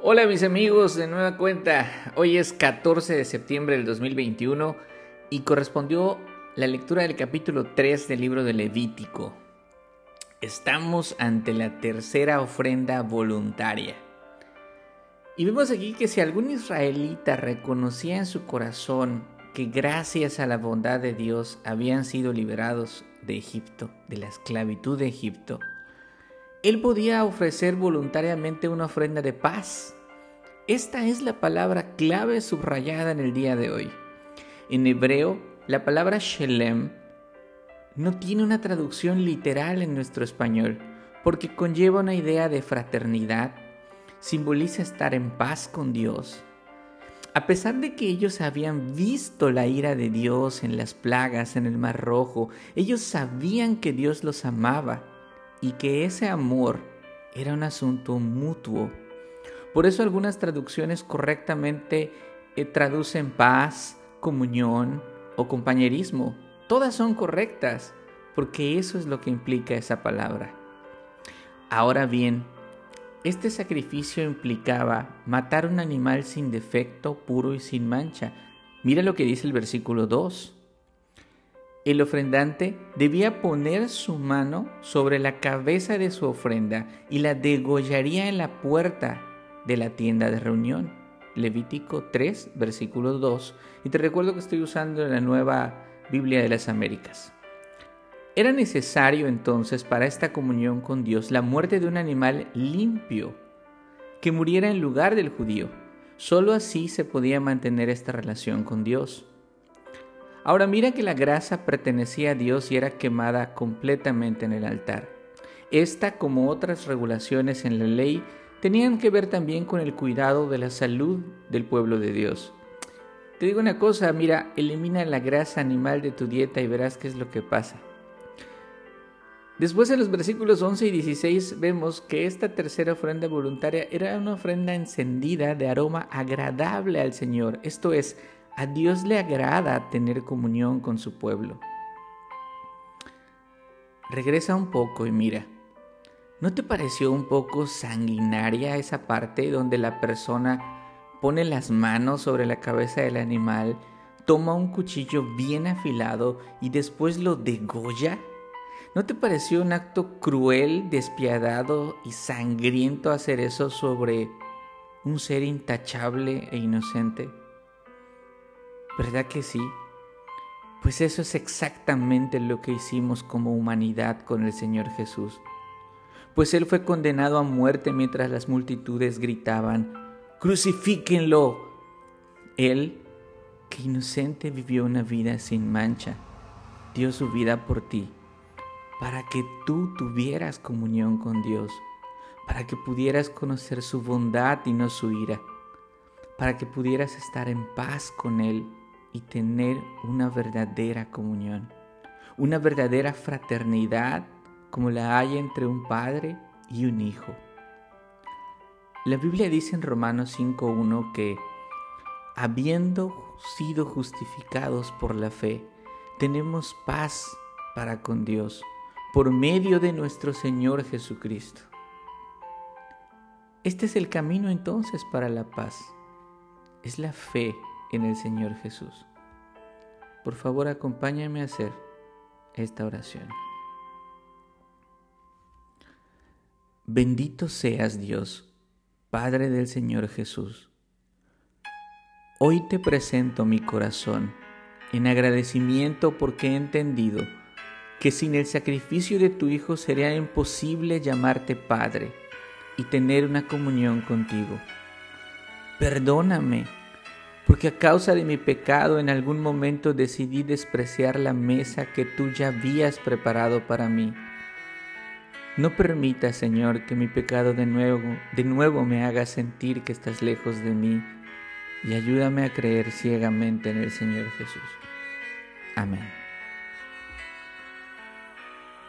Hola mis amigos, de nueva cuenta. Hoy es 14 de septiembre del 2021 y correspondió la lectura del capítulo 3 del libro de Levítico. Estamos ante la tercera ofrenda voluntaria. Y vemos aquí que si algún israelita reconocía en su corazón que gracias a la bondad de Dios habían sido liberados de Egipto, de la esclavitud de Egipto, él podía ofrecer voluntariamente una ofrenda de paz. Esta es la palabra clave subrayada en el día de hoy. En hebreo, la palabra Shelem no tiene una traducción literal en nuestro español, porque conlleva una idea de fraternidad, simboliza estar en paz con Dios. A pesar de que ellos habían visto la ira de Dios en las plagas en el Mar Rojo, ellos sabían que Dios los amaba y que ese amor era un asunto mutuo. Por eso algunas traducciones correctamente eh, traducen paz, comunión o compañerismo. Todas son correctas, porque eso es lo que implica esa palabra. Ahora bien, este sacrificio implicaba matar un animal sin defecto, puro y sin mancha. Mira lo que dice el versículo 2. El ofrendante debía poner su mano sobre la cabeza de su ofrenda y la degollaría en la puerta de la tienda de reunión. Levítico 3, versículo 2. Y te recuerdo que estoy usando la nueva Biblia de las Américas. Era necesario entonces para esta comunión con Dios la muerte de un animal limpio que muriera en lugar del judío. Solo así se podía mantener esta relación con Dios. Ahora mira que la grasa pertenecía a Dios y era quemada completamente en el altar. Esta, como otras regulaciones en la ley, tenían que ver también con el cuidado de la salud del pueblo de Dios. Te digo una cosa, mira, elimina la grasa animal de tu dieta y verás qué es lo que pasa. Después en los versículos 11 y 16 vemos que esta tercera ofrenda voluntaria era una ofrenda encendida de aroma agradable al Señor, esto es, a Dios le agrada tener comunión con su pueblo. Regresa un poco y mira. ¿No te pareció un poco sanguinaria esa parte donde la persona pone las manos sobre la cabeza del animal, toma un cuchillo bien afilado y después lo degolla? ¿No te pareció un acto cruel, despiadado y sangriento hacer eso sobre un ser intachable e inocente? ¿Verdad que sí? Pues eso es exactamente lo que hicimos como humanidad con el Señor Jesús. Pues Él fue condenado a muerte mientras las multitudes gritaban, crucifíquenlo. Él, que inocente vivió una vida sin mancha, dio su vida por ti, para que tú tuvieras comunión con Dios, para que pudieras conocer su bondad y no su ira, para que pudieras estar en paz con Él y tener una verdadera comunión, una verdadera fraternidad como la hay entre un padre y un hijo. La Biblia dice en Romanos 5.1 que, habiendo sido justificados por la fe, tenemos paz para con Dios por medio de nuestro Señor Jesucristo. Este es el camino entonces para la paz. Es la fe en el Señor Jesús. Por favor, acompáñame a hacer esta oración. Bendito seas Dios, Padre del Señor Jesús. Hoy te presento mi corazón en agradecimiento porque he entendido que sin el sacrificio de tu Hijo sería imposible llamarte Padre y tener una comunión contigo. Perdóname porque a causa de mi pecado en algún momento decidí despreciar la mesa que tú ya habías preparado para mí. No permita, Señor, que mi pecado de nuevo, de nuevo me haga sentir que estás lejos de mí y ayúdame a creer ciegamente en el Señor Jesús. Amén.